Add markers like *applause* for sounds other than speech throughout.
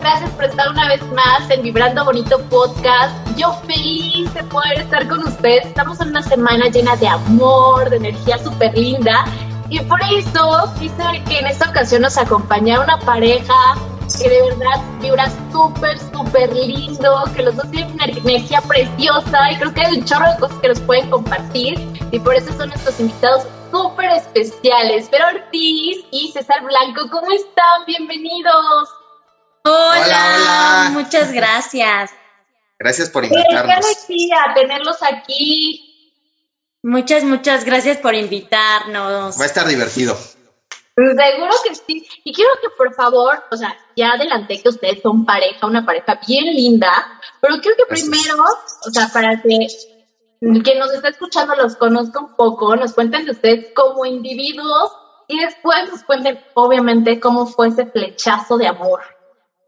Gracias por estar una vez más en Vibrando Bonito Podcast. Yo feliz de poder estar con ustedes. Estamos en una semana llena de amor, de energía súper linda. Y por eso quise que en esta ocasión nos acompañara una pareja que de verdad vibra súper, súper lindo, que los dos tienen una energía preciosa y creo que hay un chorro de cosas que nos pueden compartir y por eso son nuestros invitados súper especiales. Pero Ortiz y César Blanco, ¿cómo están? Bienvenidos. Hola, hola. muchas gracias. Gracias por invitarnos. Qué alegría tenerlos aquí. Muchas, muchas gracias por invitarnos. Va a estar divertido. Seguro que sí. Y quiero que por favor, o sea, ya adelanté que ustedes son pareja, una pareja bien linda, pero quiero que primero, o sea, para que quien nos está escuchando los conozca un poco, nos cuenten de ustedes como individuos y después nos cuenten, obviamente, cómo fue ese flechazo de amor.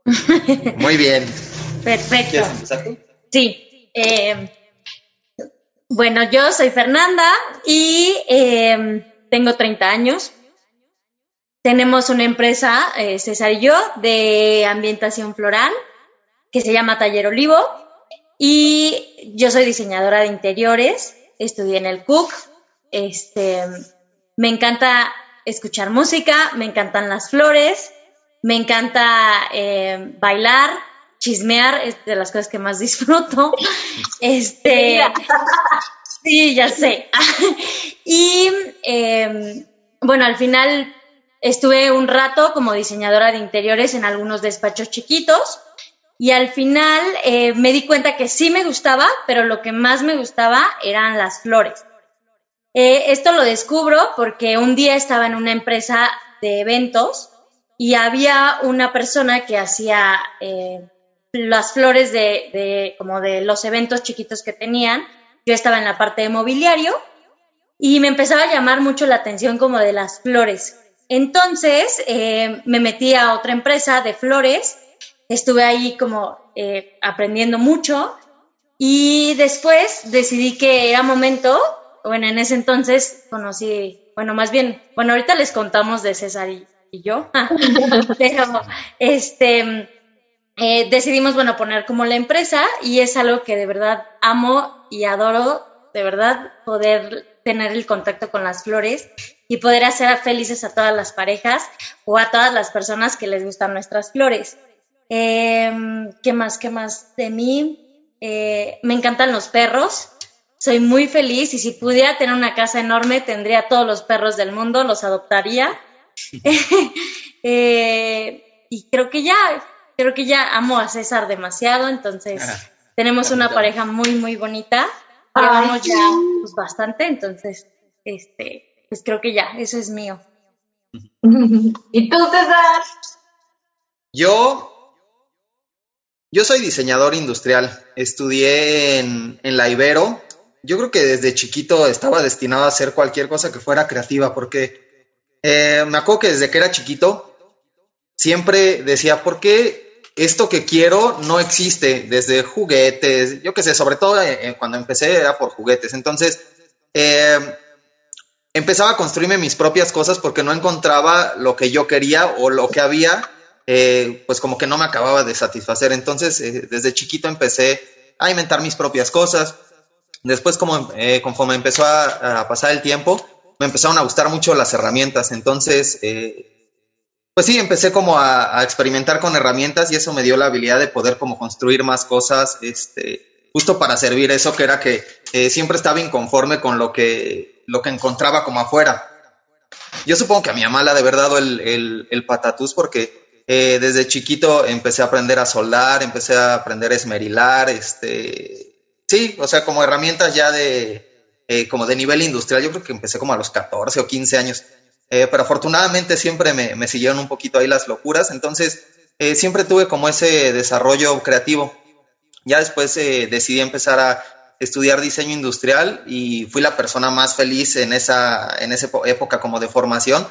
*laughs* Muy bien. Perfecto. Sí. Eh, bueno, yo soy Fernanda y eh, tengo 30 años. Tenemos una empresa, eh, César y yo, de ambientación floral que se llama Taller Olivo. Y yo soy diseñadora de interiores, estudié en el CUC. Este, me encanta escuchar música, me encantan las flores, me encanta eh, bailar, chismear, es de las cosas que más *laughs* disfruto. Este, sí, ya sé. *laughs* y em, bueno, al final Estuve un rato como diseñadora de interiores en algunos despachos chiquitos y al final eh, me di cuenta que sí me gustaba, pero lo que más me gustaba eran las flores. Eh, esto lo descubro porque un día estaba en una empresa de eventos y había una persona que hacía eh, las flores de, de, como de los eventos chiquitos que tenían. Yo estaba en la parte de mobiliario y me empezaba a llamar mucho la atención como de las flores. Entonces eh, me metí a otra empresa de flores, estuve ahí como eh, aprendiendo mucho y después decidí que era momento, bueno, en ese entonces conocí, bueno, más bien, bueno, ahorita les contamos de César y, yo, *laughs* pero este, eh, decidimos, bueno, poner como la empresa y es algo que de verdad amo y adoro, de verdad, poder tener el contacto con las flores y poder hacer felices a todas las parejas o a todas las personas que les gustan nuestras flores. Em, ¿Qué más? ¿Qué más de mí? Eh, me encantan los perros. Soy muy feliz y si pudiera tener una casa enorme tendría todos los perros del mundo, los adoptaría. *laughs* Eh, y creo que ya, creo que ya amo a César demasiado, entonces ah, tenemos una pareja muy, muy bonita. Llevamos ya pues, bastante, entonces, este, pues creo que ya, eso es mío. *laughs* ¿Y tú, César? Yo, yo soy diseñador industrial. Estudié en, la Ibero. Yo creo que desde chiquito estaba destinado a hacer cualquier cosa que fuera creativa, porque eh, me acuerdo que desde que era chiquito siempre decía, ¿por qué esto que quiero no existe? Desde juguetes, yo qué sé, sobre todo eh, cuando empecé era por juguetes. Entonces, eh, empezaba a construirme mis propias cosas porque no encontraba lo que yo quería o lo que había, eh, pues como que no me acababa de satisfacer. Entonces, eh, desde chiquito empecé a inventar mis propias cosas. Después, como eh, conforme empezó a, pasar el tiempo, me empezaron a gustar mucho las herramientas. Entonces, pues sí, empecé como a, experimentar con herramientas y eso me dio la habilidad de poder como construir más cosas, este, justo para servir eso que era que siempre estaba inconforme con lo que lo que encontraba como afuera. Yo supongo que a mi mamá le ha de haber dado el, el, patatús porque eh, desde chiquito empecé a aprender a soldar, empecé a aprender a esmerilar, este, sí, o sea, como herramientas ya de, eh, como de nivel industrial, yo creo que empecé como a los 14 o 15 años, eh, pero afortunadamente siempre me, me, siguieron un poquito ahí las locuras, entonces eh, siempre tuve como ese desarrollo creativo. Ya después decidí empezar a estudiar diseño industrial y fui la persona más feliz en esa, en esa época como de formación,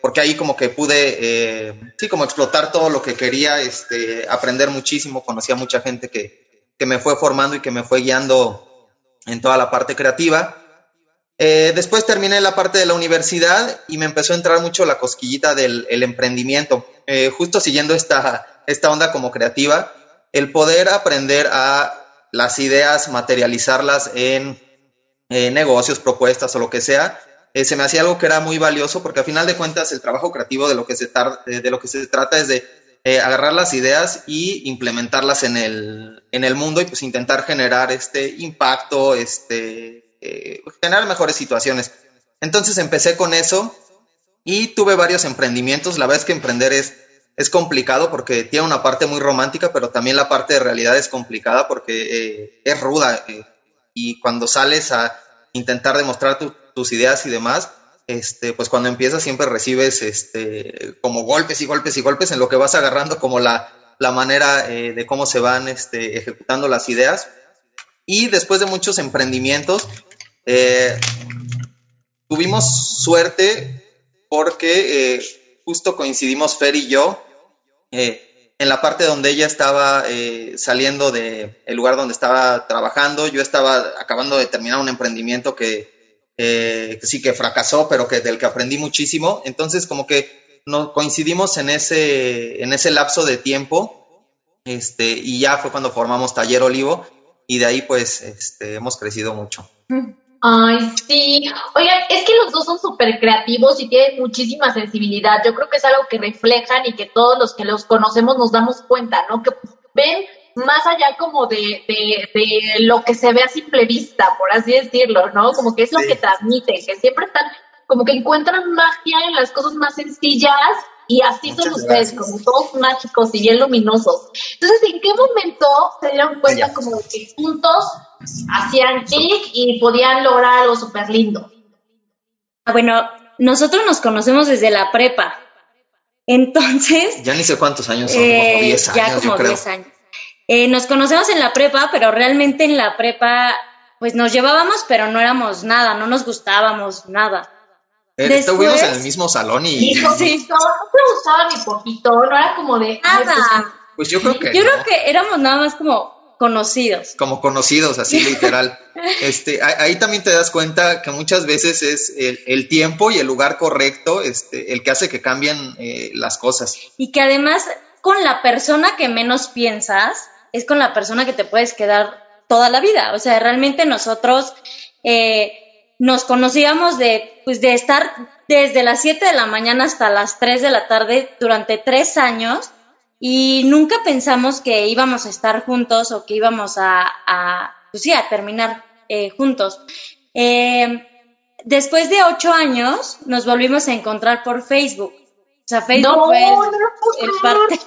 porque ahí como que pude, sí, como explotar todo lo que quería, este, aprender muchísimo, conocí a mucha gente que, que me fue formando y que me fue guiando en toda la parte creativa. Eh, después terminé la parte de la universidad y me empezó a entrar mucho la cosquillita del emprendimiento. Eh, justo siguiendo esta, esta onda como creativa, el poder aprender a las ideas, materializarlas en negocios, propuestas o lo que sea, eh, se me hacía algo que era muy valioso porque a final de cuentas el trabajo creativo de lo que se, de lo que se trata es de eh, agarrar las ideas y implementarlas en el, en el mundo y pues intentar generar este impacto, este, eh, generar mejores situaciones. Entonces empecé con eso y tuve varios emprendimientos. La verdad es que emprender es, es complicado porque tiene una parte muy romántica, pero también la parte de realidad es complicada porque eh, es ruda. y cuando sales a intentar demostrar tus ideas y demás, este, pues cuando empiezas siempre recibes este, como golpes y golpes y golpes en lo que vas agarrando como la, manera eh, de cómo se van este, ejecutando las ideas. Y después de muchos emprendimientos, eh, tuvimos suerte porque eh, justo coincidimos Fer y yo en la parte donde ella estaba saliendo del lugar donde estaba trabajando. Yo estaba acabando de terminar un emprendimiento que eh, sí que fracasó, pero que del que aprendí muchísimo. Entonces, como que no coincidimos en ese, en ese lapso de tiempo, este, y ya fue cuando formamos Taller Olivo, y de ahí pues este, hemos crecido mucho. Ay, sí. Oigan, es que los dos son súper creativos y tienen muchísima sensibilidad. Yo creo que es algo que reflejan y que todos los que los conocemos nos damos cuenta, ¿no? Que ven más allá como de, de, lo que se ve a simple vista, por así decirlo, ¿no? Como que es lo que transmiten, que siempre están, como que encuentran magia en las cosas más sencillas y así son ustedes, como todos mágicos y bien luminosos. Entonces, ¿en qué momento se dieron cuenta como que juntos hacían clic y podían lograr algo súper lindo? Bueno, nosotros nos conocemos desde la prepa. Entonces. Ya ni sé cuántos años son, como 10 eh, años. Ya como 10 años. Eh, nos conocemos en la prepa, pero realmente en la prepa, pues nos llevábamos, pero no éramos nada, no nos gustábamos nada. Eh, Estuvimos en el mismo salón y. sí. no te gustaba ni poquito, no era como de. Nada. Pues, pues, yo creo que. Yo creo que éramos nada más como conocidos. Como conocidos, así *laughs* literal. este, ahí también te das cuenta que muchas veces es el, tiempo y el lugar correcto este, el que hace que cambien eh, las cosas. Y que además con la persona que menos piensas, es con la persona que te puedes quedar toda la vida. O sea, realmente nosotros eh, nos conocíamos de, pues, de estar desde las 7 de la mañana hasta las 3 de la tarde durante tres años y nunca pensamos que íbamos a estar juntos o que íbamos a, a pues sí, a terminar eh, juntos. Eh, después de ocho años nos volvimos a encontrar por Facebook. O sea, Facebook fue el parte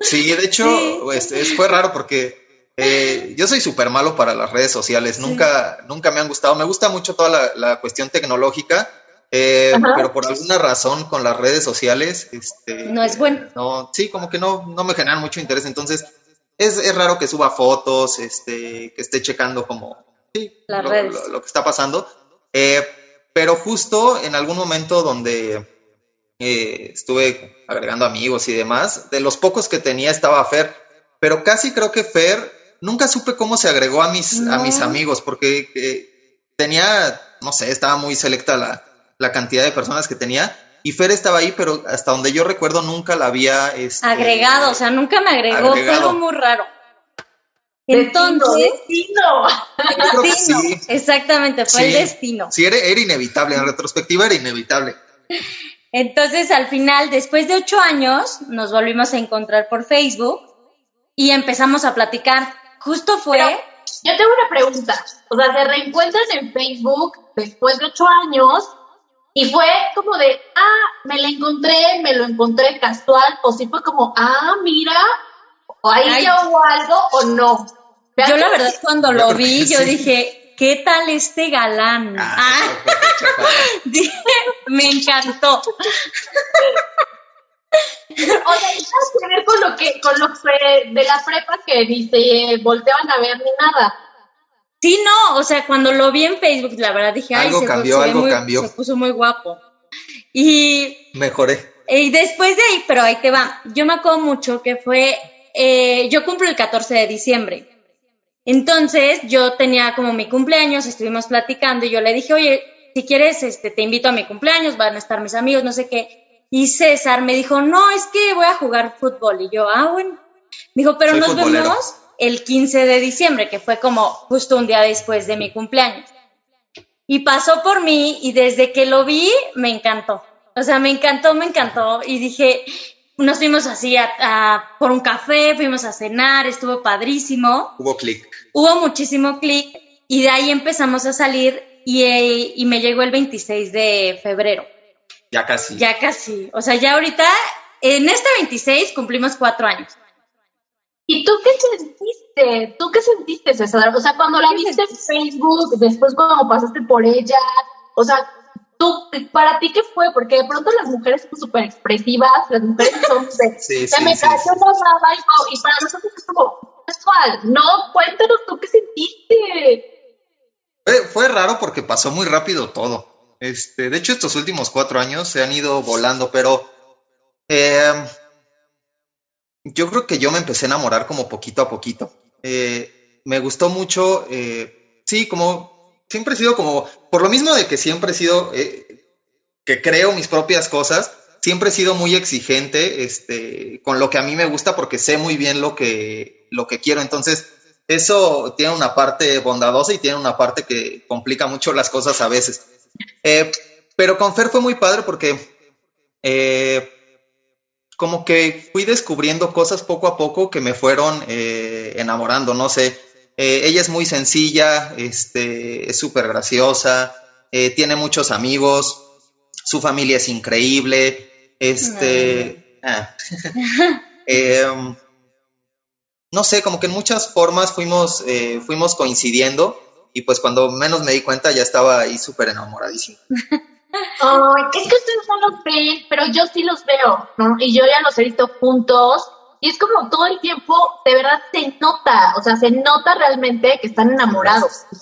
Sí, de hecho, este, fue raro porque eh, yo soy súper malo para las redes sociales, nunca, nunca me han gustado. Me gusta mucho toda la, cuestión tecnológica, eh, pero por alguna razón con las redes sociales, este, no es bueno. No, sí, como que no, no me generan mucho interés. Entonces, es, raro que suba fotos, este, que esté checando como lo, que está pasando. Eh, pero justo en algún momento donde eh, estuve agregando amigos y demás. De los pocos que tenía estaba Fer, pero casi creo que Fer nunca supe cómo se agregó a mis, a mis amigos, porque eh, tenía, no sé, estaba muy selecta la, la, cantidad de personas que tenía. Y Fer estaba ahí, pero hasta donde yo recuerdo nunca la había este, agregado, o sea, nunca me agregó, fue algo muy raro. Entonces, destino. destino. Exactamente, fue el destino. Sí, era, era inevitable, en retrospectiva era inevitable. Entonces, al final, después de ocho años, nos volvimos a encontrar por Facebook y empezamos a platicar. Justo fue... yo tengo una pregunta. O sea, se reencuentran en Facebook después de ocho años y fue como de, ah, me la encontré, me lo encontré casual, o si fue como, ah, mira, o ahí ya hubo algo o no. Yo la verdad cuando lo vi, yo dije, ¿qué tal este galán? Ah, ah. *laughs* me encantó. *laughs* O sea, que ver con lo que, con lo que de la prepa que dice, volteaban a ver ni nada. Sí, no, o sea, cuando lo vi en Facebook, la verdad dije, algo ay, cambió, algo muy, cambió. Se puso muy guapo. Y. Mejoré. Y después de ahí, pero ahí te va. Yo me acuerdo mucho que fue. Eh, yo cumplo el 14 de diciembre. Entonces, yo tenía como mi cumpleaños, estuvimos platicando y yo le dije, oye, si quieres, este, te invito a mi cumpleaños, van a estar mis amigos, no sé qué. Y César me dijo, no, es que voy a jugar fútbol. Y yo, ah, bueno. dijo, pero nos vemos el 15 de diciembre, que fue como justo un día después de mi cumpleaños. Y pasó por mí y desde que lo vi me encantó. O sea, me encantó, me encantó. Y dije, nos fuimos así a, por un café, fuimos a cenar, estuvo padrísimo. Hubo clic. Hubo muchísimo clic y de ahí empezamos a salir y, y me llegó el 26 de febrero. Ya casi. Ya casi. O sea, ya ahorita, en este 26 cumplimos cuatro años. ¿Y tú qué sentiste? ¿Tú qué sentiste, César? O sea, cuando la viste en Facebook, después cuando pasaste por ella, o sea, tú, para ti qué fue? Porque de pronto las mujeres son súper expresivas, las mujeres son de, *laughs* sí, se me cayó y, y para nosotros es como, cual, no, cuéntanos tú qué sentiste. Fue, fue raro porque pasó muy rápido todo. Este, de hecho, estos últimos cuatro años se han ido volando, pero em, yo creo que yo me empecé a enamorar como poquito a poquito. Eh, me gustó mucho, eh, sí, como siempre he sido como, por lo mismo de que siempre he sido, eh, que creo mis propias cosas, siempre he sido muy exigente este, con lo que a mí me gusta porque sé muy bien lo que, lo que quiero. Entonces, eso tiene una parte bondadosa y tiene una parte que complica mucho las cosas a veces. Eh, pero con Fer fue muy padre porque eh, como que fui descubriendo cosas poco a poco que me fueron eh, enamorando, no sé. Ella es muy sencilla, este, es súper graciosa, tiene muchos amigos, su familia es increíble, este... Ah. *laughs* Em, no sé, como que en muchas formas fuimos, fuimos coincidiendo y pues cuando menos me di cuenta ya estaba ahí súper enamoradísimo. Ay, es que ustedes no los ven, pero yo sí los veo, ¿no? Y yo ya los he visto juntos y es como todo el tiempo, de verdad se nota, o sea, se nota realmente que están enamorados. yo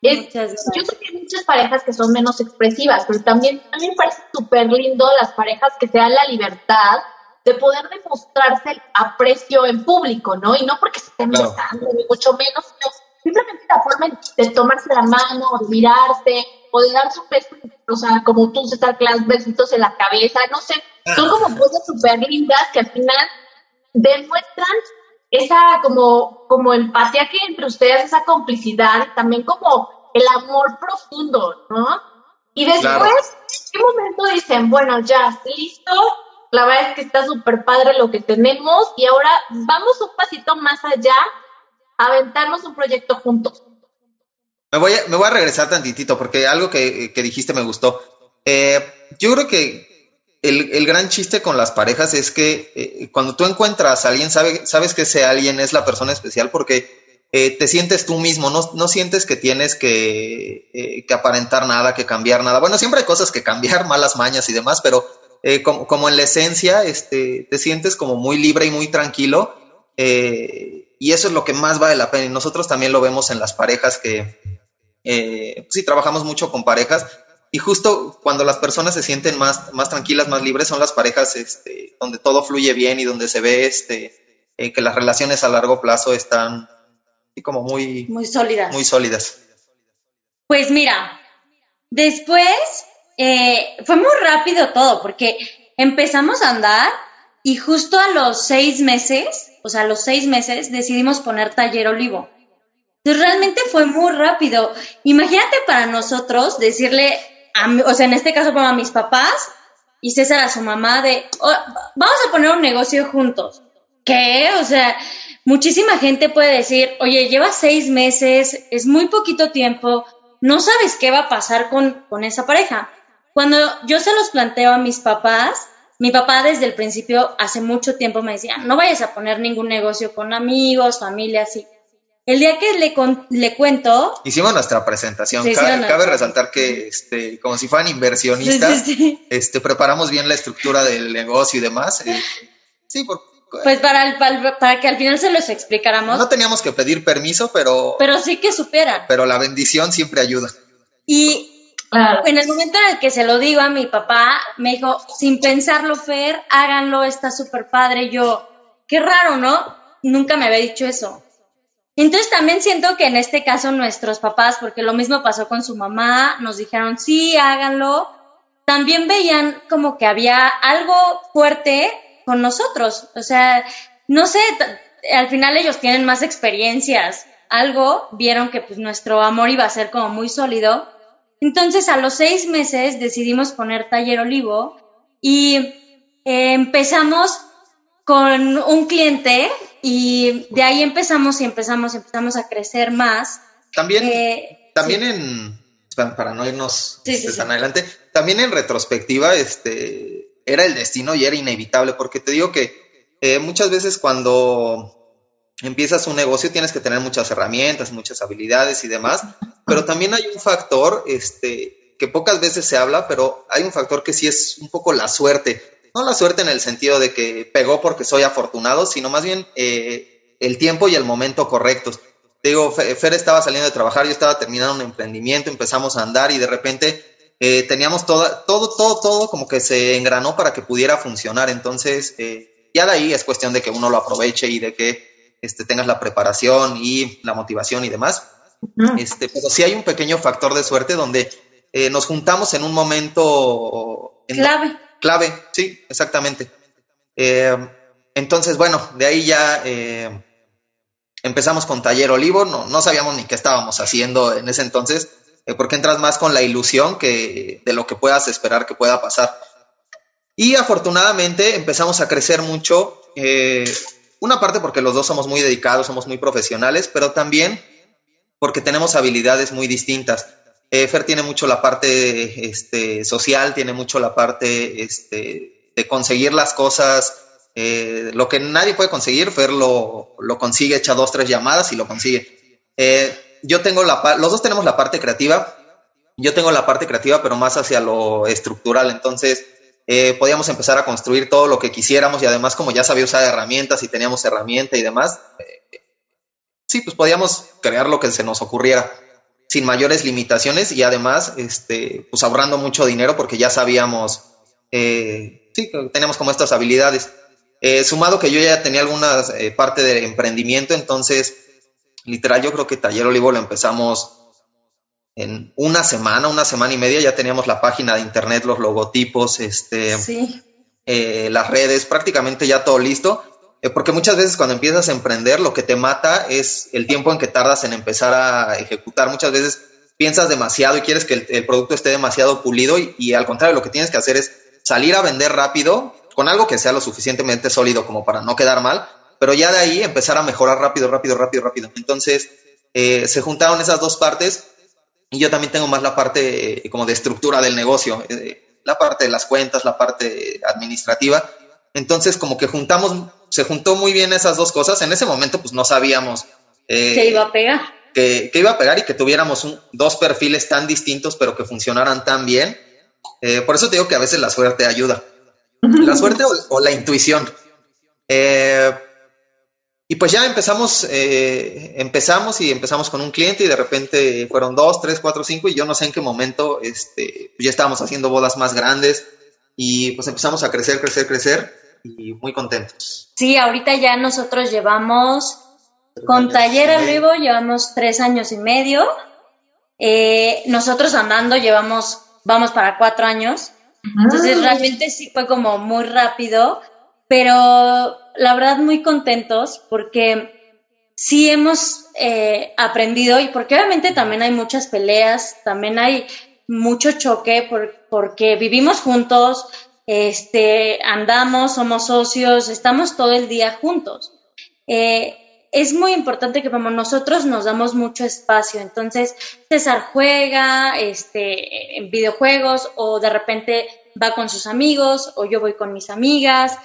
sé que hay muchas parejas que son menos expresivas, pero también a mí me parece súper lindo las parejas que se dan la libertad de poder demostrarse el aprecio en público, ¿no? Y no porque se estén besando, ni mucho menos, simplemente la forma de tomarse la mano, de mirarse, o de dar su beso, o sea, como tú, César Class, besitos en la cabeza, no sé, son como cosas súper lindas que al final demuestran esa como, como empatía que entre ustedes, esa complicidad, también como el amor profundo, ¿no? Y después, ¿en qué momento dicen, bueno, ya, listo, la verdad es que está súper padre lo que tenemos y ahora vamos un pasito más allá aventarnos un proyecto juntos. Me voy a, me voy a regresar tantitito porque algo que, dijiste me gustó. Eh, yo creo que el, gran chiste con las parejas es que eh, cuando tú encuentras a alguien, sabe, sabes que ese alguien es la persona especial porque eh, te sientes tú mismo, no, no sientes que tienes que, que, aparentar nada, que cambiar nada. Bueno, siempre hay cosas que cambiar, *laughs* malas mañas y demás, pero como, como, en la esencia, este, te sientes como muy libre y muy tranquilo. Eh, y eso es lo que más vale la pena. Y nosotros también lo vemos en las parejas que, eh, sí, trabajamos mucho con parejas. Y justo cuando las personas se sienten más, más tranquilas, más libres, son las parejas este, donde todo fluye bien y donde se ve este, eh, que las relaciones a largo plazo están como muy, muy sólidas. Muy sólidas. Pues mira, después eh, fue muy rápido todo, porque empezamos a andar y justo a los seis meses o sea, a los seis meses decidimos poner taller olivo. Entonces realmente fue muy rápido. Imagínate para nosotros decirle, o sea, en este caso para mis papás y César a su mamá de, oh, vamos a poner un negocio juntos. ¿Qué? O sea, muchísima gente puede decir, oye, lleva seis meses, es muy poquito tiempo, no sabes qué va a pasar con, con esa pareja. Cuando yo se los planteo a mis papás, mi papá desde el principio, hace mucho tiempo, me decía, no vayas a poner ningún negocio con amigos, familia, así. El día que le, le cuento... Hicimos nuestra presentación. cabe, resaltar que, este, como si fueran inversionistas, este, preparamos bien la estructura del negocio y demás. Eh, sí, Pues para, el, para, que al final se los explicáramos. No teníamos que pedir permiso, pero... Pero sí que superan. Pero la bendición siempre ayuda. Y en el momento en el que se lo digo a mi papá, me dijo, sin pensarlo, Fer, háganlo, está súper padre. yo, qué raro, ¿no? Nunca me había dicho eso. Entonces también siento que en este caso nuestros papás, porque lo mismo pasó con su mamá, nos dijeron, sí, háganlo, también veían como que había algo fuerte con nosotros. O sea, no sé, al final ellos tienen más experiencias, algo, vieron que pues nuestro amor iba a ser como muy sólido. Entonces a los seis meses decidimos poner taller olivo y eh, empezamos con un cliente y de ahí empezamos y empezamos y empezamos a crecer más. También, eh, también en, para no irnos tan adelante, también en retrospectiva, este, era el destino y era inevitable, porque te digo que eh, muchas veces cuando empiezas un negocio tienes que tener muchas herramientas, muchas habilidades y demás, pero también hay un factor, este, que pocas veces se habla, pero hay un factor que sí es un poco la suerte no la suerte en el sentido de que pegó porque soy afortunado, sino más bien eh, el tiempo y el momento correctos. Digo, Fer estaba saliendo de trabajar, yo estaba terminando un emprendimiento, empezamos a andar y de repente eh, teníamos todo, todo, todo, todo como que se engranó para que pudiera funcionar. Entonces, eh, ya de ahí es cuestión de que uno lo aproveche y de que este, tengas la preparación y la motivación y demás. Este, pero sí hay un pequeño factor de suerte donde nos juntamos en un momento clave clave, sí, exactamente. Eh, entonces, bueno, de ahí ya eh, empezamos con Taller Olivo, no, sabíamos ni qué estábamos haciendo en ese entonces, eh, porque entras más con la ilusión que de lo que puedas esperar que pueda pasar. Y afortunadamente empezamos a crecer mucho, una parte porque los dos somos muy dedicados, somos muy profesionales, pero también porque tenemos habilidades muy distintas. Eh, Fer tiene mucho la parte este, social, tiene mucho la parte este, de conseguir las cosas. Eh, lo que nadie puede conseguir, Fer lo, consigue, echa dos, tres llamadas y lo consigue. Eh, yo tengo la los dos tenemos la parte creativa. Yo tengo la parte creativa, pero más hacia lo estructural. Entonces, podíamos empezar a construir todo lo que quisiéramos y además, como ya sabía usar herramientas y teníamos herramienta y demás, sí, pues podíamos crear lo que se nos ocurriera sin mayores limitaciones y además, este, pues ahorrando mucho dinero porque ya sabíamos, eh, sí, teníamos como estas habilidades. Eh, sumado que yo ya tenía alguna eh, parte de emprendimiento, entonces, literal, yo creo que Taller Olivo lo empezamos en una semana, una semana y media, ya teníamos la página de internet, los logotipos, este, las redes, prácticamente ya todo listo. Eh, porque muchas veces cuando empiezas a emprender, lo que te mata es el tiempo en que tardas en empezar a ejecutar. Muchas veces piensas demasiado y quieres que el, producto esté demasiado pulido y, al contrario, lo que tienes que hacer es salir a vender rápido con algo que sea lo suficientemente sólido como para no quedar mal, pero ya de ahí empezar a mejorar rápido, rápido, rápido, rápido. Entonces, eh, se juntaron esas dos partes y yo también tengo más la parte eh, como de estructura del negocio, la parte de las cuentas, la parte administrativa. Entonces, como que juntamos se juntó muy bien esas dos cosas. En ese momento, pues no sabíamos. Eh, que iba a pegar. Que, iba a pegar y que tuviéramos dos perfiles tan distintos, pero que funcionaran tan bien. Eh, por eso te digo que a veces la suerte ayuda. *laughs* La suerte o, la intuición. Eh, y pues ya empezamos, empezamos y empezamos con un cliente y de repente fueron dos, tres, cuatro, cinco y yo no sé en qué momento este, ya estábamos haciendo bodas más grandes y pues empezamos a crecer, crecer, crecer y muy contentos. Sí, ahorita ya nosotros llevamos, con Taller al Vivo llevamos tres años y medio. Eh, nosotros andando llevamos, vamos para cuatro años. Entonces realmente sí fue como muy rápido, pero la verdad muy contentos porque sí hemos eh, aprendido y porque obviamente también hay muchas peleas, también hay mucho choque porque vivimos juntos, este, andamos, somos socios, estamos todo el día juntos. Eh, es muy importante que como nosotros nos damos mucho espacio, entonces César juega este, en videojuegos o de repente va con sus amigos o yo voy con mis amigas,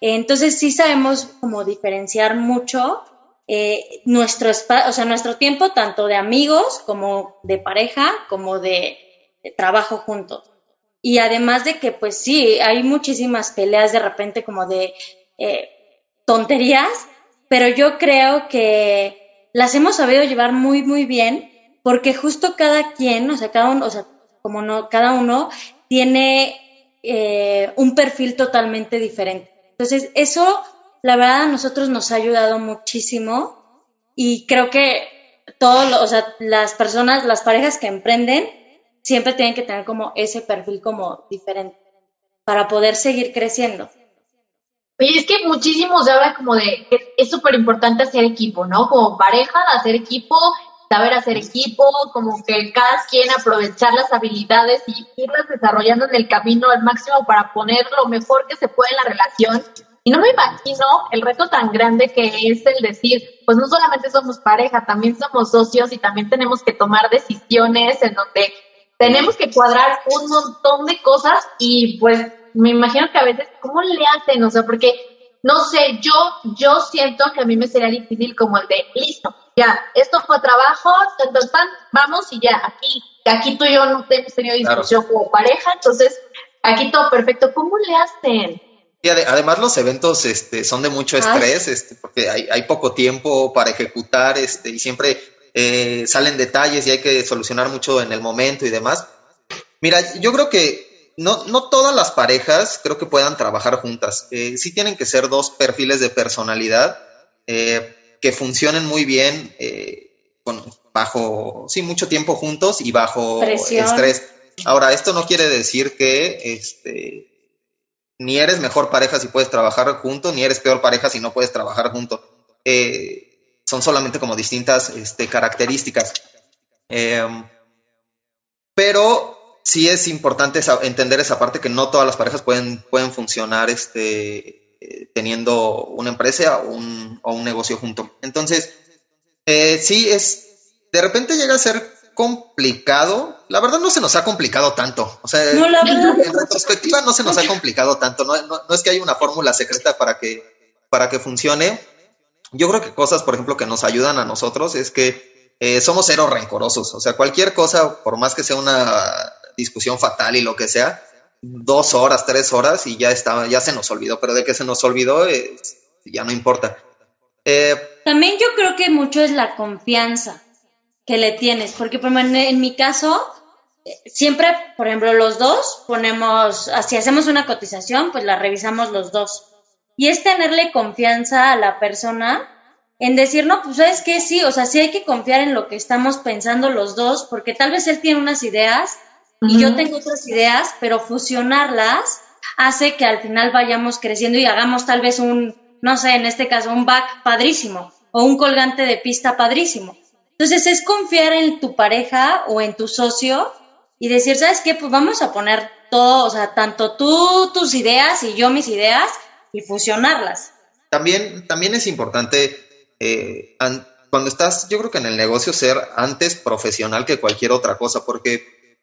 entonces sí sabemos como diferenciar mucho eh, nuestro, o sea, nuestro tiempo tanto de amigos como de pareja, como de, trabajo juntos. Y además de que, pues sí, hay muchísimas peleas de repente como de eh, tonterías, pero yo creo que las hemos sabido llevar muy, muy bien, porque justo cada quien, o sea, cada uno, o sea, como no, cada uno tiene eh, un perfil totalmente diferente. Entonces, eso la verdad a nosotros nos ha ayudado muchísimo y creo que todos, o sea, las personas, las parejas que emprenden, siempre tienen que tener como ese perfil como diferente para poder seguir creciendo. Oye, es que muchísimo se habla como de que es súper importante hacer equipo, ¿no? Como pareja, hacer equipo, saber hacer equipo, como que cada quien aprovechar las habilidades y irlas desarrollando en el camino al máximo para poner lo mejor que se puede en la relación y no me imagino el reto tan grande que es el decir, pues no solamente somos pareja, también somos socios y también tenemos que tomar decisiones en donde tenemos que cuadrar un montón de cosas y pues me imagino que a veces, ¿cómo le hacen? O sea, porque, no sé, yo, yo siento que a mí me sería difícil como el de, listo, ya, esto fue trabajo, entonces vamos y ya, aquí, aquí tú y yo no hemos tenido discusión como pareja, entonces aquí todo perfecto, ¿cómo le hacen? además los eventos este, son de mucho estrés, este, porque hay, hay, poco tiempo para ejecutar este, y siempre eh, salen detalles y hay que solucionar mucho en el momento y demás. Mira, yo creo que no, no todas las parejas creo que puedan trabajar juntas. Eh, sí tienen que ser dos perfiles de personalidad eh, que funcionen muy bien con, bajo, sí, mucho tiempo juntos y bajo estrés. Ahora, esto no quiere decir que este, ni eres mejor pareja si puedes trabajar junto, ni eres peor pareja si no puedes trabajar junto. Eh, son solamente como distintas este, características. Em, pero sí es importante entender esa parte que no todas las parejas pueden, pueden funcionar este, eh, teniendo una empresa o un, o un negocio junto. Entonces, eh, sí es, de repente llega a ser complicado. La verdad no se nos ha complicado tanto. O sea, en retrospectiva no se nos ha complicado tanto. No, no, es que haya una fórmula secreta para que, para que funcione. Yo creo que cosas, por ejemplo, que nos ayudan a nosotros es que eh, somos cero rencorosos. O sea, cualquier cosa, por más que sea una discusión fatal y lo que sea, dos horas, tres horas y ya está, ya se nos olvidó. Pero de que se nos olvidó, ya no importa. Eh, También yo creo que mucho es la confianza que le tienes, porque en mi caso, siempre, por ejemplo, los dos ponemos, si hacemos una cotización, pues la revisamos los dos. Y es tenerle confianza a la persona en decir, no, pues es que sí, o sea, sí hay que confiar en lo que estamos pensando los dos, porque tal vez él tiene unas ideas y yo tengo otras ideas, pero fusionarlas hace que al final vayamos creciendo y hagamos tal vez un, no sé, en este caso, un back padrísimo o un colgante de pista padrísimo. Entonces es confiar en tu pareja o en tu socio y decir, ¿sabes qué? Pues vamos a poner todo, o sea, tanto tú tus ideas y yo mis ideas y fusionarlas. También, también es importante eh, cuando estás, yo creo que en el negocio ser antes profesional que cualquier otra cosa, porque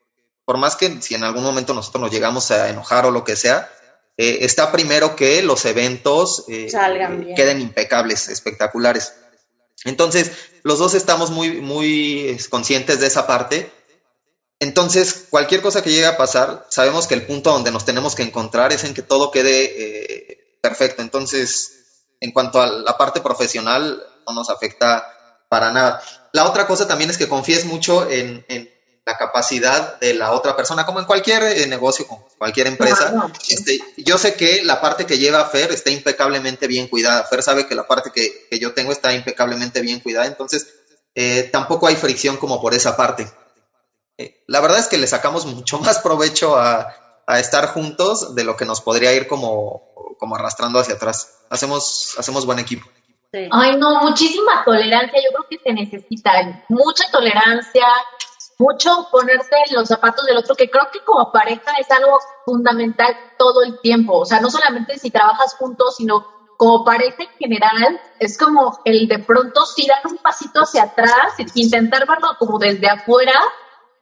por más que si en algún momento nosotros nos llegamos a enojar o lo que sea, eh, está primero que los eventos eh, queden impecables, espectaculares. Entonces, los dos estamos muy, muy conscientes de esa parte. Entonces, cualquier cosa que llegue a pasar, sabemos que el punto donde nos tenemos que encontrar es en que todo quede eh, perfecto. Entonces, en cuanto a la parte profesional, no nos afecta para nada. La otra cosa también es que confíes mucho en, la capacidad de la otra persona, como en cualquier eh, negocio, como cualquier empresa. Este, yo sé que la parte que lleva Fer está impecablemente bien cuidada. Fer sabe que la parte que, yo tengo está impecablemente bien cuidada, entonces eh, tampoco hay fricción como por esa parte. Eh, la verdad es que le sacamos mucho *laughs* más provecho a, estar juntos de lo que nos podría ir como, como arrastrando hacia atrás. Hacemos, hacemos buen equipo. Ay, no, muchísima tolerancia. Yo creo que se necesita mucha tolerancia, mucho ponerse en los zapatos del otro, que creo que como pareja es algo fundamental todo el tiempo. O sea, no solamente si trabajas juntos, sino como pareja en general, es como el de pronto sí dar un pasito hacia atrás, intentar verlo como desde afuera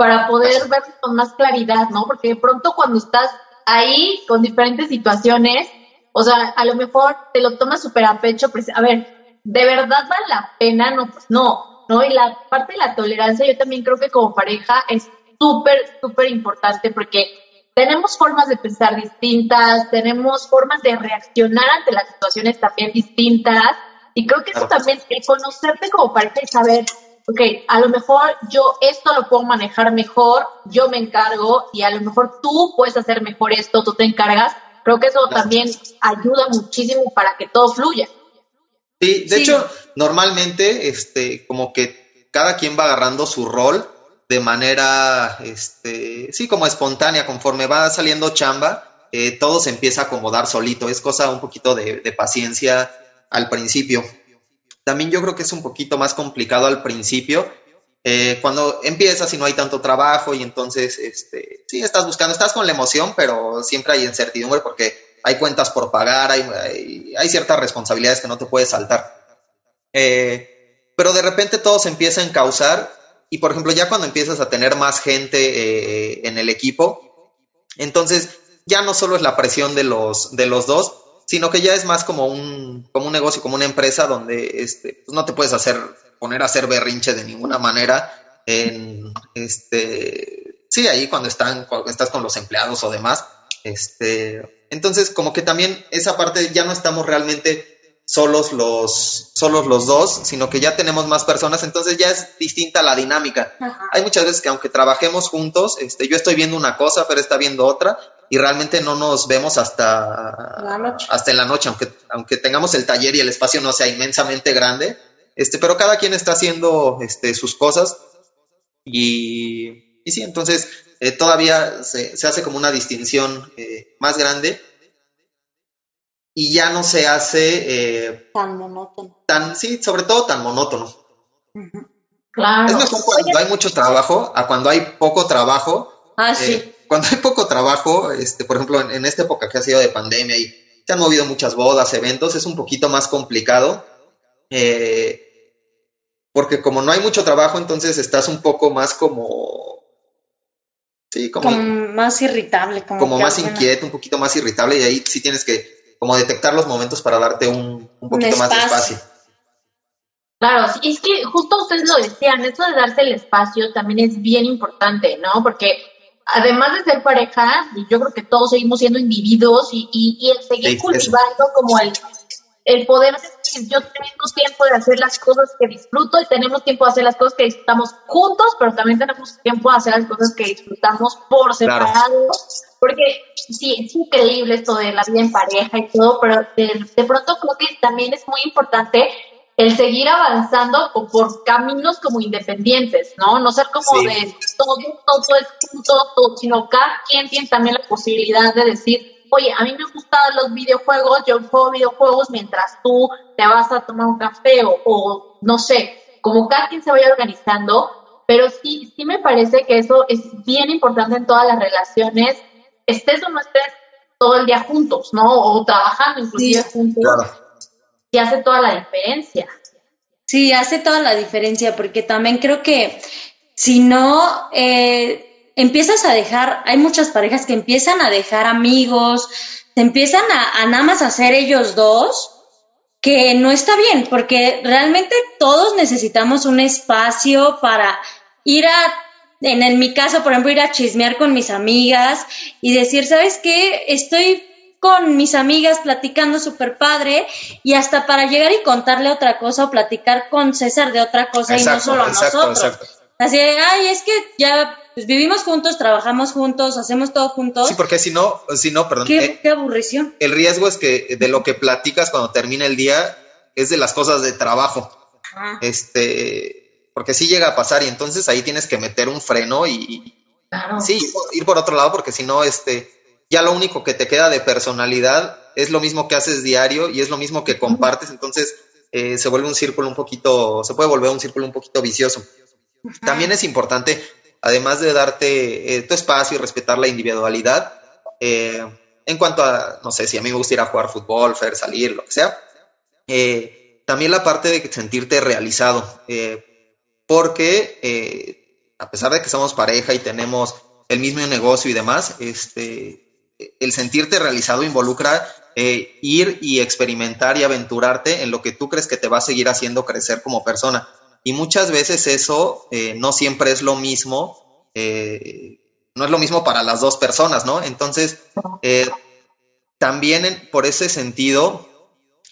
para poder ver con más claridad, ¿no? Porque de pronto cuando estás ahí con diferentes situaciones, o sea, a lo mejor te lo tomas súper a pecho, pues, a ver, ¿de verdad vale la pena? No, pues no, ¿no? Y la parte de la tolerancia yo también creo que como pareja es súper, súper importante porque tenemos formas de pensar distintas, tenemos formas de reaccionar ante las situaciones también distintas. Y creo que eso también, el conocerte como pareja y saber, ok, a lo mejor yo esto lo puedo manejar mejor, yo me encargo y a lo mejor tú puedes hacer mejor esto, tú te encargas. Creo que eso también ayuda muchísimo para que todo fluya. Sí, de hecho, normalmente, este, como que cada quien va agarrando su rol de manera, este, sí, como espontánea, conforme va saliendo chamba, eh, todo se empieza a acomodar solito. Es cosa un poquito de, paciencia al principio. También yo creo que es un poquito más complicado al principio, eh, cuando empiezas y no hay tanto trabajo y entonces, este, sí, estás buscando, estás con la emoción, pero siempre hay incertidumbre porque hay cuentas por pagar, hay, hay, ciertas responsabilidades que no te puedes saltar. Eh, pero de repente todo se empieza a encauzar y por ejemplo, ya cuando empiezas a tener más gente eh, en el equipo, entonces ya no solo es la presión de los, de los dos, sino que ya es más como un, como un negocio, como una empresa donde este, pues no te puedes hacer, poner a hacer berrinche de ninguna manera. En, este, sí, ahí cuando, están, cuando estás con los empleados o demás. Este, entonces, como que también esa parte ya no estamos realmente solos los, solos los dos, sino que ya tenemos más personas, entonces ya es distinta la dinámica. Hay muchas veces que aunque trabajemos juntos, este, yo estoy viendo una cosa, pero está viendo otra, y realmente no nos vemos hasta, hasta en la noche, aunque, aunque tengamos el taller y el espacio no sea inmensamente grande, este, pero cada quien está haciendo este, sus cosas y, y sí, entonces eh, todavía se, se, hace como una distinción eh, más grande y ya no se hace eh, tan monótono. Tan, sí, sobre todo tan monótono. Claro. Es mejor cuando hay mucho trabajo a cuando hay poco trabajo. Ah, sí. Cuando hay poco trabajo, este, por ejemplo, en, esta época que ha sido de pandemia y se han movido muchas bodas, eventos, es un poquito más complicado. Eh, porque como no hay mucho trabajo, entonces estás un poco más como... Sí, como... más irritable. Como, como más inquieto, un poquito más irritable y ahí sí tienes que como detectar los momentos para darte un, un poquito más de espacio. Claro, es que justo ustedes lo decían, eso de darse el espacio también es bien importante, ¿no? Porque además de ser pareja, yo creo que todos seguimos siendo individuos y, y, el seguir cultivando como el, el poder decir, yo tengo tiempo de hacer las cosas que disfruto y tenemos tiempo de hacer las cosas que disfrutamos juntos, pero también tenemos tiempo de hacer las cosas que disfrutamos por separado. Porque sí, es increíble esto de la vida en pareja y todo, pero de, pronto creo que también es muy importante el seguir avanzando por caminos como independientes, ¿no? No ser como de todo, todo es junto, todo, sino cada quien tiene también la posibilidad de decir, oye, a mí me gustan los videojuegos, yo juego videojuegos mientras tú te vas a tomar un café o, o no sé, como cada quien se vaya organizando, pero sí, sí me parece que eso es bien importante en todas las relaciones, estés o no estés todo el día juntos, ¿no? O trabajando inclusive juntos. Y hace toda la diferencia. Sí, hace toda la diferencia, porque también creo que si no eh, empiezas a dejar, hay muchas parejas que empiezan a dejar amigos, se empiezan a, nada más hacer ellos dos, que no está bien, porque realmente todos necesitamos un espacio para ir a en, mi caso, por ejemplo, ir a chismear con mis amigas y decir, ¿sabes qué? Estoy con mis amigas platicando súper padre y hasta para llegar y contarle otra cosa o platicar con César de otra cosa y no solo a nosotros. Así de, ay, es que ya pues, vivimos juntos, trabajamos juntos, hacemos todo juntos. Sí, porque si no, si no, perdón. Qué, eh, qué aburrición. El riesgo es que de lo que platicas cuando termina el día es de las cosas de trabajo. Este, porque sí llega a pasar y entonces ahí tienes que meter un freno y sí, ir por otro lado porque si no, este, ya lo único que te queda de personalidad es lo mismo que haces diario y es lo mismo que compartes, entonces eh, se vuelve un círculo un poquito, se puede volver un círculo un poquito vicioso. También es importante, además de darte eh, tu espacio y respetar la individualidad, eh, en cuanto a, no sé, si a mí me gusta ir a jugar fútbol, fer, salir, lo que sea, también la parte de sentirte realizado porque a pesar de que somos pareja y tenemos el mismo negocio y demás, este, el sentirte realizado involucra eh, ir y experimentar y aventurarte en lo que tú crees que te va a seguir haciendo crecer como persona. Y muchas veces eso eh, no siempre es lo mismo, eh, no es lo mismo para las dos personas, ¿no? Entonces, también por ese sentido,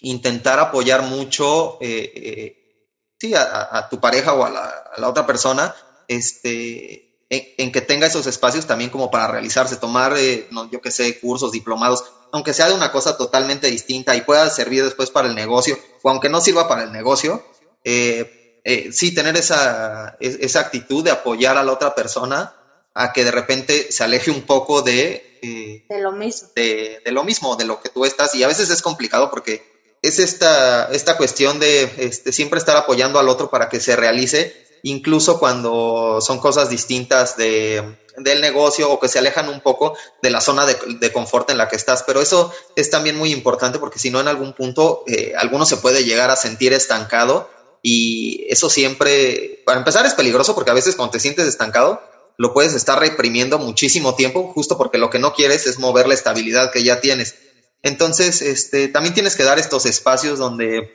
intentar apoyar mucho sí, a, tu pareja o a la, otra persona, este, en, que tenga esos espacios también como para realizarse, tomar, no, yo qué sé, cursos, diplomados, aunque sea de una cosa totalmente distinta y pueda servir después para el negocio, o aunque no sirva para el negocio, eh, eh, sí tener esa, esa actitud de apoyar a la otra persona a que de repente se aleje un poco de... Eh, de lo mismo. De, lo mismo, de lo que tú estás. Y a veces es complicado porque es esta, esta cuestión de este, siempre estar apoyando al otro para que se realice, incluso cuando son cosas distintas de, del negocio o que se alejan un poco de la zona de, confort en la que estás. Pero eso es también muy importante porque si no en algún punto eh, alguno se puede llegar a sentir estancado y eso siempre, para empezar es peligroso porque a veces cuando te sientes estancado lo puedes estar reprimiendo muchísimo tiempo justo porque lo que no quieres es mover la estabilidad que ya tienes. Entonces, este, también tienes que dar estos espacios donde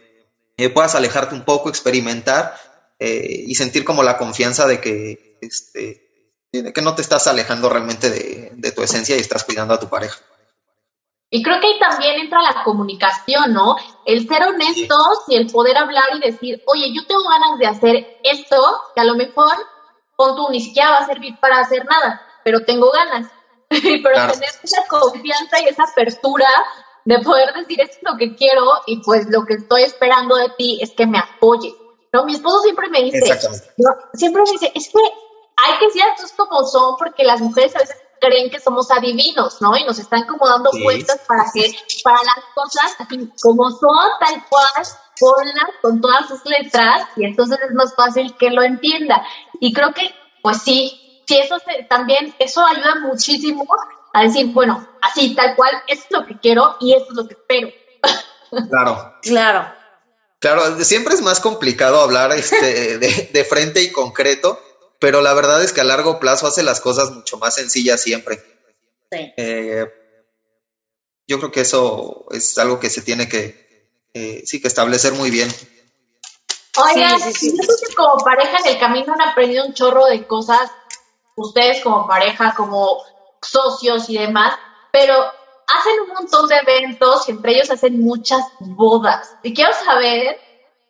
eh, puedas alejarte un poco, experimentar eh, y sentir como la confianza de que este, que no te estás alejando realmente de, tu esencia y estás cuidando a tu pareja. Y creo que ahí también entra la comunicación, ¿no? El ser honestos y el poder hablar y decir, oye, yo tengo ganas de hacer esto, que a lo mejor con tú ni siquiera va a servir para hacer nada, pero tengo ganas. *laughs* pero tener esa confianza y esa apertura de poder decir, esto es lo que quiero y pues lo que estoy esperando de ti es que me apoyes. ¿No? Mi esposo siempre me dice, siempre me dice, es que hay que decir las como son porque las mujeres a veces creen que somos adivinos, ¿no? Y nos están como dando vueltas para que, para las cosas como son, tal cual, ponlas con todas sus letras y entonces es más fácil que lo entienda. Y creo que, pues sí, sí, eso también, eso ayuda muchísimo a decir, bueno, así, tal cual, esto es lo que quiero y esto es lo que espero. *laughs* Claro. claro. Claro, siempre es más complicado hablar este, *laughs* de, de frente y concreto, pero la verdad es que a largo plazo hace las cosas mucho más sencillas siempre. Sí. Eh, yo creo que eso es algo que se tiene que, eh, sí, que establecer muy bien. Oigan, sí, como pareja en el camino han aprendido un chorro de cosas, ustedes como pareja, como socios y demás, pero hacen un montón de eventos y entre ellos hacen muchas bodas. Y quiero saber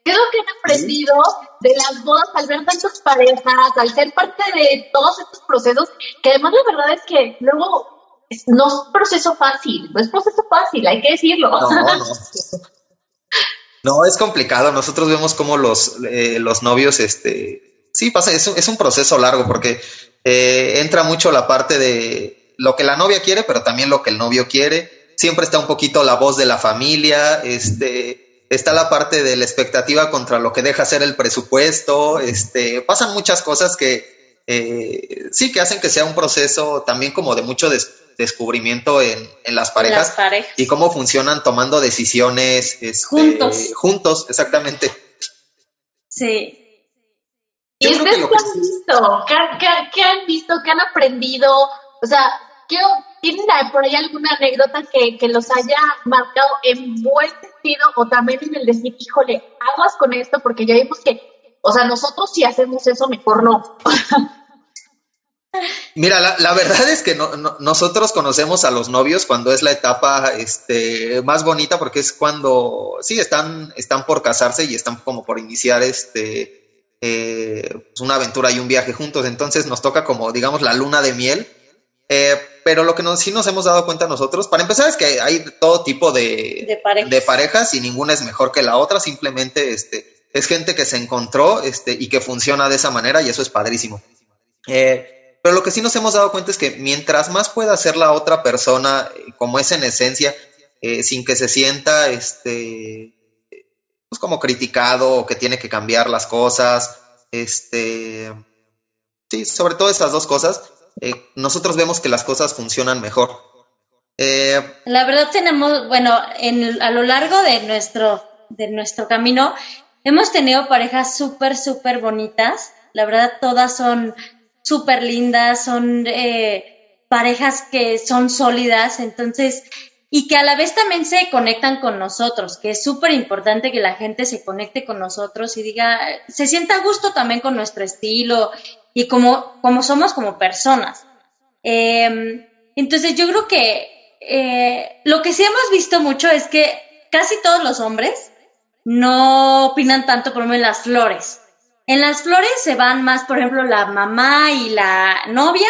¿Qué es lo que han aprendido de las bodas al ver tantas parejas, al ser parte de todos estos procesos? Que además la verdad es que luego no es proceso fácil, no es proceso fácil, hay que decirlo. No, no. *laughs* no es complicado. Nosotros vemos cómo los, eh, los novios, este, sí, pasa, es un, es un proceso largo porque eh, entra mucho la parte de lo que la novia quiere, pero también lo que el novio quiere. Siempre está un poquito la voz de la familia, este, está la parte de la expectativa contra lo que deja ser el presupuesto, este, pasan muchas cosas que eh, sí que hacen que sea un proceso también como de mucho descubrimiento en, las, parejas y cómo funcionan tomando decisiones este, juntos. Juntos, exactamente. Sí. ¿Y ustedes qué han visto? ¿Qué, han visto? ¿Qué han aprendido? O sea, quiero ¿Tienen por ahí alguna anécdota que, los haya marcado en buen sentido o también en el decir, híjole, aguas con esto porque ya vimos que, o sea, nosotros si hacemos eso, mejor no? *laughs* Mira, la, verdad es que nosotros conocemos a los novios cuando es la etapa este, más bonita porque es cuando, sí, están, están por casarse y están como por iniciar este, eh, pues una aventura y un viaje juntos. Entonces nos toca como, digamos, la luna de miel eh, pero lo que sí nos hemos dado cuenta nosotros, para empezar, es que hay todo tipo de, parejas. y ninguna es mejor que la otra, simplemente este, es gente que se encontró este, y que funciona de esa manera y eso es padrísimo. Eh, pero lo que sí nos hemos dado cuenta es que mientras más pueda hacer la otra persona, eh, como es en esencia, sin que se sienta este, pues como criticado o que tiene que cambiar las cosas, este, sí, sobre todo esas dos cosas, eh, nosotros vemos que las cosas funcionan mejor. Eh, la verdad tenemos, bueno, en, a lo largo de nuestro, de nuestro camino, hemos tenido parejas súper, súper bonitas. La verdad, todas son súper lindas, son eh, parejas que son sólidas. Entonces, y que a la vez también se conectan con nosotros, que es súper importante que la gente se conecte con nosotros y diga, se sienta a gusto también con nuestro estilo y como, como somos como personas. Em, entonces yo creo que eh, lo que sí hemos visto mucho es que casi todos los hombres no opinan tanto, por ejemplo, en las flores. En las flores se van más, por ejemplo, la mamá y la novia.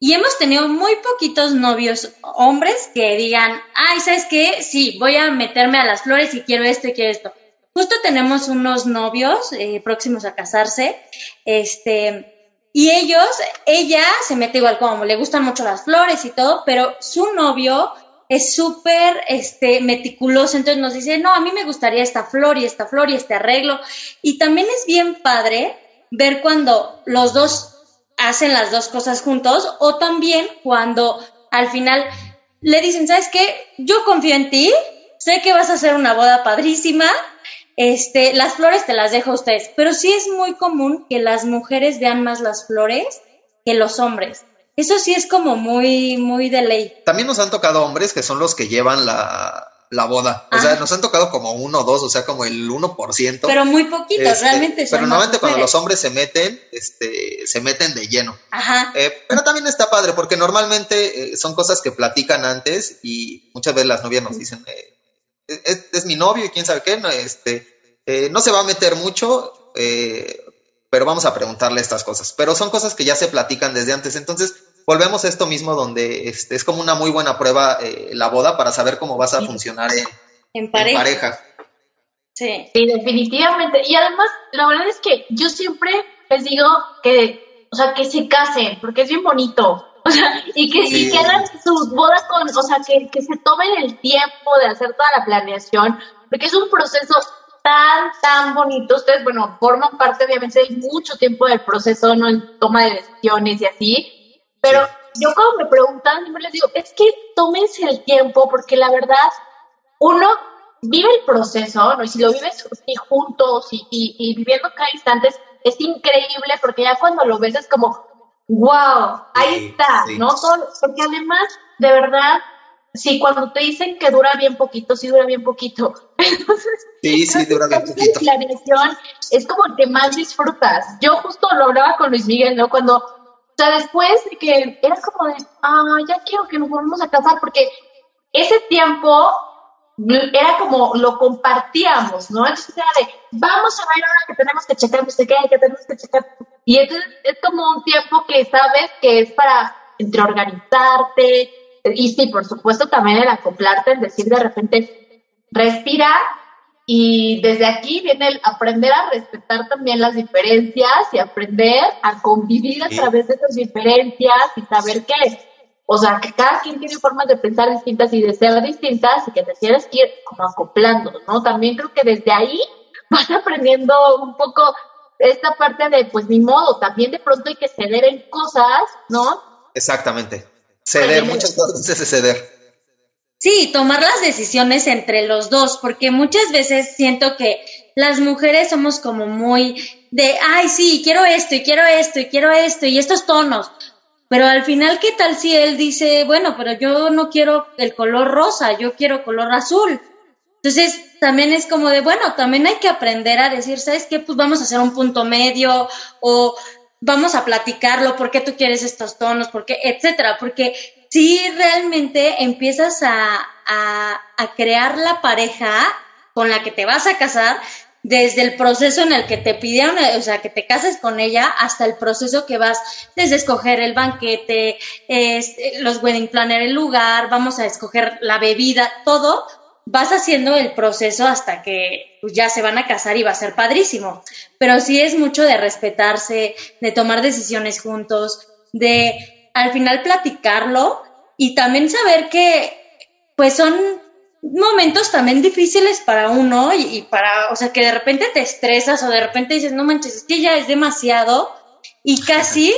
Y hemos tenido muy poquitos novios hombres que digan, ay, ¿sabes qué? Sí, voy a meterme a las flores y quiero esto y quiero esto. Justo tenemos unos novios eh, próximos a casarse, este, y ellos, ella se mete igual como le gustan mucho las flores y todo, pero su novio es súper este, meticuloso, entonces nos dice, no, a mí me gustaría esta flor y esta flor y este arreglo. Y también es bien padre ver cuando los dos hacen las dos cosas juntos o también cuando al final le dicen, ¿sabes qué? Yo confío en ti, sé que vas a hacer una boda padrísima, este, las flores te las dejo a ustedes, pero sí es muy común que las mujeres vean más las flores que los hombres. Eso sí es como muy, muy de ley. También nos han tocado hombres que son los que llevan la, la boda. O sea, nos han tocado como uno o dos, o sea, como el 1%. Pero muy poquitos, este, realmente. pero normalmente cuando los hombres se meten, este, se meten de lleno. Ajá. Eh, pero también está padre, porque normalmente eh, son cosas que platican antes y muchas veces las novias nos dicen, eh, es, es, mi novio y quién sabe qué, no, este, no se va a meter mucho, pero vamos a preguntarle estas cosas. Pero son cosas que ya se platican desde antes. Entonces, volvemos a esto mismo donde este, es como una muy buena prueba eh, la boda para saber cómo vas a funcionar en, pareja. Sí. sí, definitivamente. Y además, la verdad es que yo siempre les digo que, o sea, que se casen, porque es bien bonito. O sea, y que, sí. hagan sus bodas con, o sea, que, que se tomen el tiempo de hacer toda la planeación, porque es un proceso tan, tan bonito. Ustedes, bueno, forman parte, obviamente, de mucho tiempo del proceso, ¿no? En toma de decisiones y así. Pero yo cuando me preguntan, siempre les digo, es que tómense el tiempo porque la verdad, uno vive el proceso, ¿no? Y si lo vives juntos y, y, viviendo cada instante es, increíble porque ya cuando lo ves es como, wow, ahí está, ¿no? porque además, de verdad, sí, cuando te dicen que dura bien poquito, sí dura bien poquito. *laughs* Entonces, sí, sí, dura bien poquito. La es como el que más disfrutas. Yo justo lo hablaba con Luis Miguel, ¿no? Cuando o sea, después de que era como de, ah, ya quiero que nos volvamos a casar, porque ese tiempo era como lo compartíamos, ¿no? Entonces era de, vamos a ver ahora que tenemos que checar, no sé qué, que tenemos que checar. Y entonces es como un tiempo que sabes que es para entre organizarte, y sí, por supuesto también el acoplarte, es decir de repente, respira y desde aquí viene el aprender a respetar también las diferencias y aprender a convivir a través de esas diferencias y saber que, o sea, que cada quien tiene formas de pensar distintas y de ser distintas y que te tienes que ir como acoplando, ¿no? También creo que desde ahí *laughs* vas aprendiendo un poco esta parte de, pues ni modo, también de pronto hay que ceder en cosas, ¿no? Exactamente. Ceder, muchas cosas es ceder. Sí, tomar las decisiones entre los dos, porque muchas veces siento que las mujeres somos como muy de, ay, sí, quiero esto y quiero esto y quiero esto y estos tonos. Pero al final, ¿qué tal si él dice, bueno, pero yo no quiero el color rosa, yo quiero color azul? Entonces, también es como de, bueno, también hay que aprender a decir, ¿sabes qué? Pues vamos a hacer un punto medio o vamos a platicarlo, ¿por qué tú quieres estos tonos? ¿Por qué? Etcétera, porque si realmente empiezas a, crear la pareja con la que te vas a casar desde el proceso en el que te pidieron, o sea, que te cases con ella, hasta el proceso que vas desde escoger el banquete, los wedding planner, el lugar, vamos a escoger la bebida, todo, vas haciendo el proceso hasta que pues, ya se van a casar y va a ser padrísimo. Pero sí es mucho de respetarse, de tomar decisiones juntos, de al final platicarlo y también saber que pues son momentos también difíciles para uno y, para, o sea, que de repente te estresas o de repente dices, no manches, es que ya es demasiado y casi,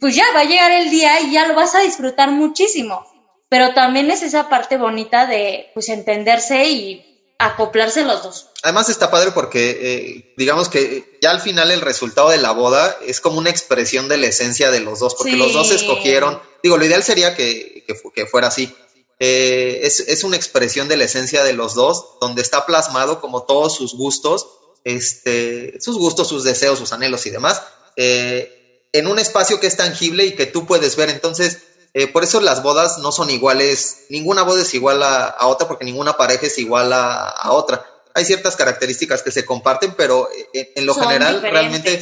pues ya va a llegar el día y ya lo vas a disfrutar muchísimo. Pero también es esa parte bonita de, pues, entenderse y acoplarse los dos. Además está padre porque eh, digamos que ya al final el resultado de la boda es como una expresión de la esencia de los dos, porque los dos escogieron, digo, lo ideal sería que, que, fuera así, eh, es, es, una expresión de la esencia de los dos, donde está plasmado como todos sus gustos, este, sus gustos, sus deseos, sus anhelos y demás, eh, en un espacio que es tangible y que tú puedes ver. Entonces, eh, por eso las bodas no son iguales, ninguna boda es igual a, otra, porque ninguna pareja es igual a, otra. Hay ciertas características que se comparten, pero en, lo general realmente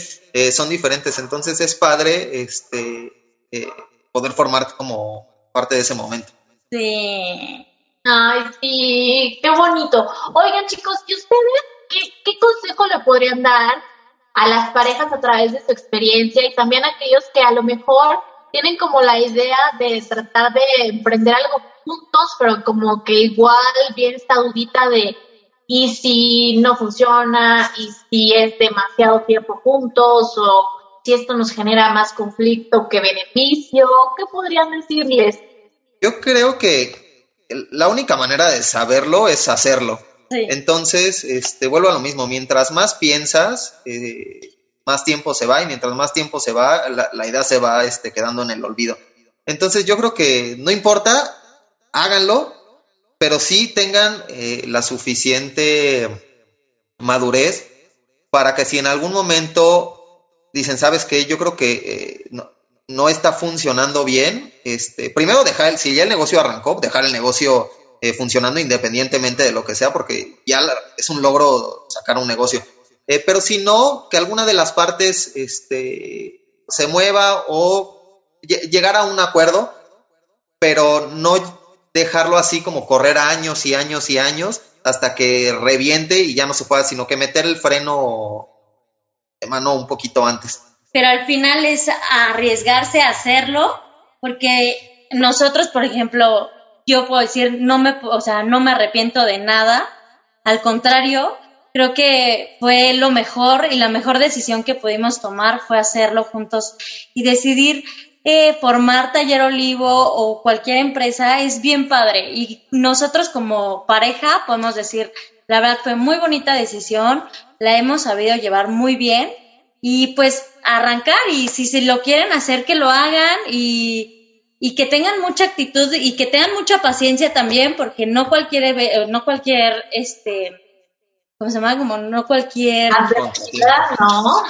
son diferentes. Entonces es padre este, poder formar como parte de ese momento. Sí. Ay, sí, qué bonito. Oigan, chicos, ¿y ustedes qué, consejo le podrían dar a las parejas a través de su experiencia y también a aquellos que a lo mejor tienen como la idea de tratar de emprender algo juntos, pero como que igual viene esta dudita de y si no funciona, y si es demasiado tiempo juntos, o si esto nos genera más conflicto que beneficio, ¿qué podrían decirles? Yo creo que la única manera de saberlo es hacerlo. Entonces, este, vuelvo a lo mismo, mientras más piensas, eh, más tiempo se va y mientras más tiempo se va, la, idea se va este, quedando en el olvido. Entonces, yo creo que no importa, háganlo, pero sí tengan eh, la suficiente madurez para que si en algún momento dicen, ¿sabes qué? Yo creo que eh, no, no está funcionando bien, este, primero dejar, si ya el negocio arrancó, dejar el negocio eh, funcionando independientemente de lo que sea, porque ya es un logro sacar un negocio. Eh, pero si no, que alguna de las partes este, se mueva o llegar a un acuerdo, pero no dejarlo así como correr años y años y años hasta que reviente y ya no se pueda, sino que meter el freno de mano un poquito antes pero al final es arriesgarse a hacerlo, porque nosotros, por ejemplo, yo puedo decir, no me, o sea, no me arrepiento de nada, al contrario, creo que fue lo mejor y la mejor decisión que pudimos tomar fue hacerlo juntos y decidir eh, formar Taller Olivo o cualquier empresa es bien padre. Y nosotros como pareja podemos decir, la verdad fue muy bonita decisión, la hemos sabido llevar muy bien y pues arrancar y si se lo quieren hacer que lo hagan y, y, que tengan mucha actitud y que tengan mucha paciencia también porque no cualquier eh, no cualquier este ¿cómo se llama? como no cualquier ¿no?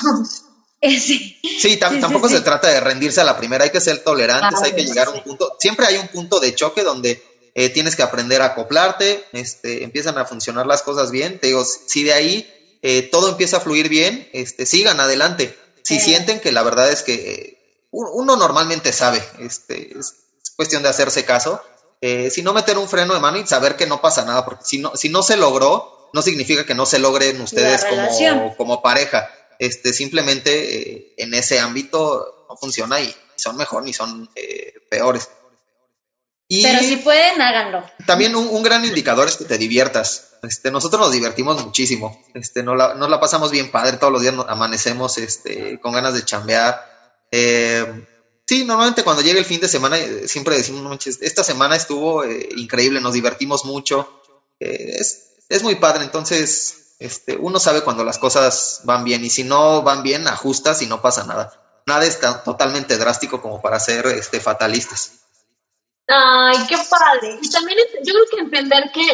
*laughs* sí, sí, tampoco se trata de rendirse a la primera, hay que ser tolerantes, hay que llegar a un punto, siempre hay un punto de choque donde eh, tienes que aprender a acoplarte, este, empiezan a funcionar las cosas bien, te digo, si de ahí eh, todo empieza a fluir bien, este, sigan adelante. Si sienten que la verdad es que eh, uno normalmente sabe, este, es cuestión de hacerse caso, eh, si no meter un freno de mano y saber que no pasa nada, porque si no, si no se logró, no significa que no se logren ustedes como, como, pareja. Este, simplemente en ese ámbito no funciona y son mejor ni son peores. Pero si pueden, háganlo. También un, gran indicador es que te diviertas. Este, nosotros nos divertimos muchísimo. Este, nos la, nos la pasamos bien padre. Todos los días amanecemos este, con ganas de chambear. Eh, sí, normalmente cuando llega el fin de semana eh, siempre decimos, esta semana estuvo eh, increíble, nos divertimos mucho. es, es muy padre. Entonces, este, uno sabe cuando las cosas van bien y si no van bien, ajustas y no pasa nada. Nada es tan, totalmente drástico como para ser este, fatalistas. Ay, qué padre. Y también yo creo que entender que,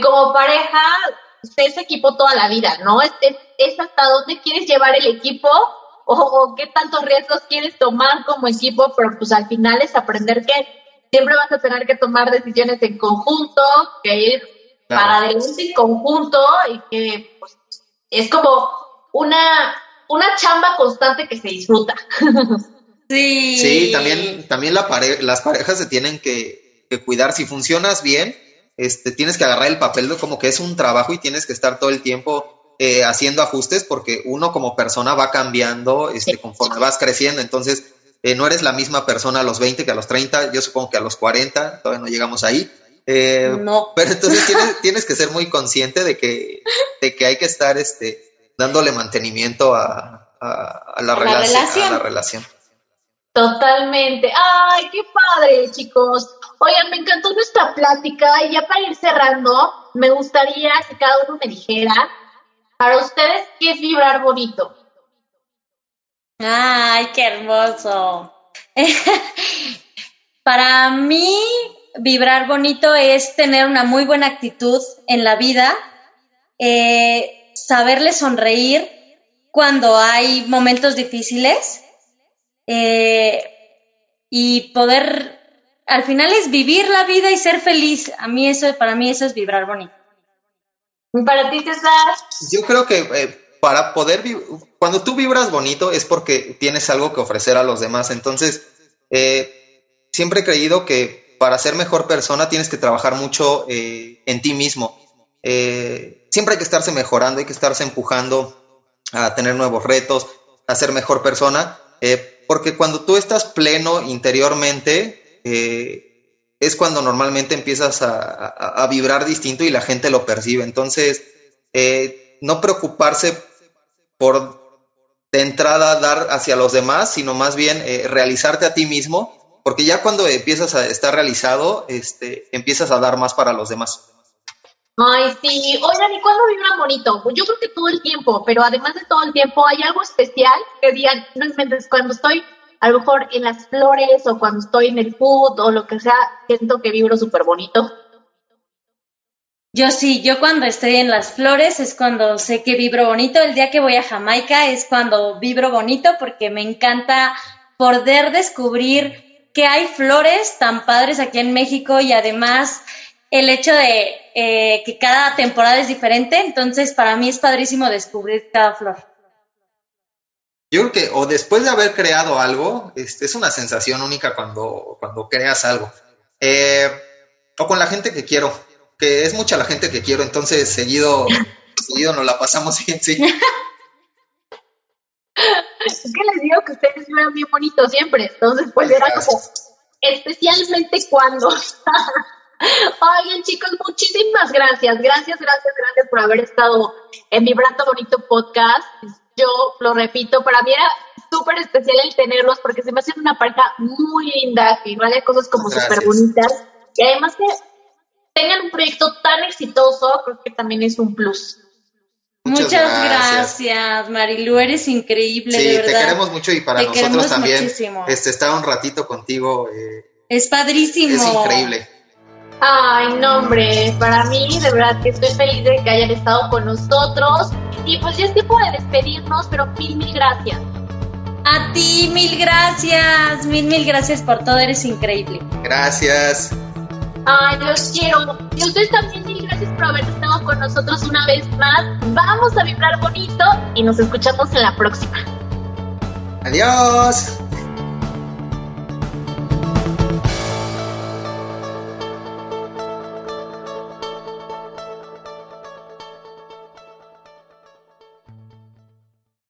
como pareja, es equipo toda la vida, ¿no? Es, es, hasta dónde quieres llevar el equipo o, qué tantos riesgos quieres tomar como equipo, pero pues al final es aprender que siempre vas a tener que tomar decisiones en conjunto, que ir para adelante en conjunto y que pues, es como una, una chamba constante que se disfruta. *laughs* Sí. también, también la las parejas se tienen que, cuidar. Si funcionas bien, este, tienes que agarrar el papel de como que es un trabajo y tienes que estar todo el tiempo eh, haciendo ajustes porque uno como persona va cambiando este, conforme vas creciendo. Entonces, eh, no eres la misma persona a los 20 que a los 30, yo supongo que a los 40, todavía no llegamos ahí. Eh, no. *laughs* Pero entonces tienes, que ser muy consciente de que, de que hay que estar este, dándole mantenimiento a, la, relación, a la relación. Totalmente. Ay, qué padre, chicos. Oigan, me encantó nuestra plática y ya para ir cerrando, me gustaría que cada uno me dijera, para ustedes, ¿qué es vibrar bonito? Ay, qué hermoso. *laughs* para mí vibrar bonito es tener una muy buena actitud en la vida, eh, saberle sonreír cuando hay momentos difíciles eh, y poder, al final es vivir la vida y ser feliz. A mí eso, para mí eso es vibrar bonito. Para ti, César. Yo creo que eh, para poder, cuando tú vibras bonito es porque tienes algo que ofrecer a los demás. Entonces, siempre he creído que para ser mejor persona tienes que trabajar mucho en ti mismo. siempre hay que estarse mejorando, hay que estarse empujando a tener nuevos retos, a ser mejor persona, eh, porque cuando tú estás pleno interiormente, eh, es cuando normalmente empiezas a, vibrar distinto y la gente lo percibe. Entonces, eh, no preocuparse por de entrada dar hacia los demás, sino más bien realizarte a ti mismo, porque ya cuando empiezas a estar realizado, este, empiezas a dar más para los demás. Ay, sí. Oigan, ¿y cuándo vibran bonito? Pues yo creo que todo el tiempo, pero además de todo el tiempo, ¿hay algo especial que digan, no inventes, cuando estoy a lo mejor en las flores o cuando estoy en el food o lo que sea, siento que vibro súper bonito? Yo sí, yo cuando estoy en las flores es cuando sé que vibro bonito. El día que voy a Jamaica es cuando vibro bonito porque me encanta poder descubrir que hay flores tan padres aquí en México y además el hecho de eh, que cada temporada es diferente, entonces para mí es padrísimo descubrir cada flor. Yo creo que, o después de haber creado algo, este, es una sensación única cuando, cuando creas algo. Eh, o con la gente que quiero, que es mucha la gente que quiero, entonces seguido, seguido nos la pasamos bien, sí. Es que les digo que ustedes ven bien bonito siempre, entonces pues era como, especialmente cuando *laughs* Oigan, chicos, muchísimas gracias. Gracias, gracias, gracias por haber estado en Vibrando Bonito Podcast. Yo lo repito, para mí era súper especial el tenerlos porque se me hace una pareja muy linda, que vale cosas como súper bonitas. Y además que tengan un proyecto tan exitoso, creo que también es un plus. Muchas, gracias. Marilu, eres increíble. Sí, te queremos mucho y para nosotros también. Este, estar un ratito contigo. Eh, es padrísimo. Es increíble. Ay, no, hombre, para mí de verdad que estoy feliz de que hayan estado con nosotros. Y pues ya es tiempo de despedirnos, pero mil, mil gracias. A ti, mil gracias, mil, mil gracias por todo, eres increíble. Gracias. Ay, los quiero. Y ustedes también mil gracias por haber estado con nosotros una vez más. Vamos a vibrar bonito y nos escuchamos en la próxima. Adiós.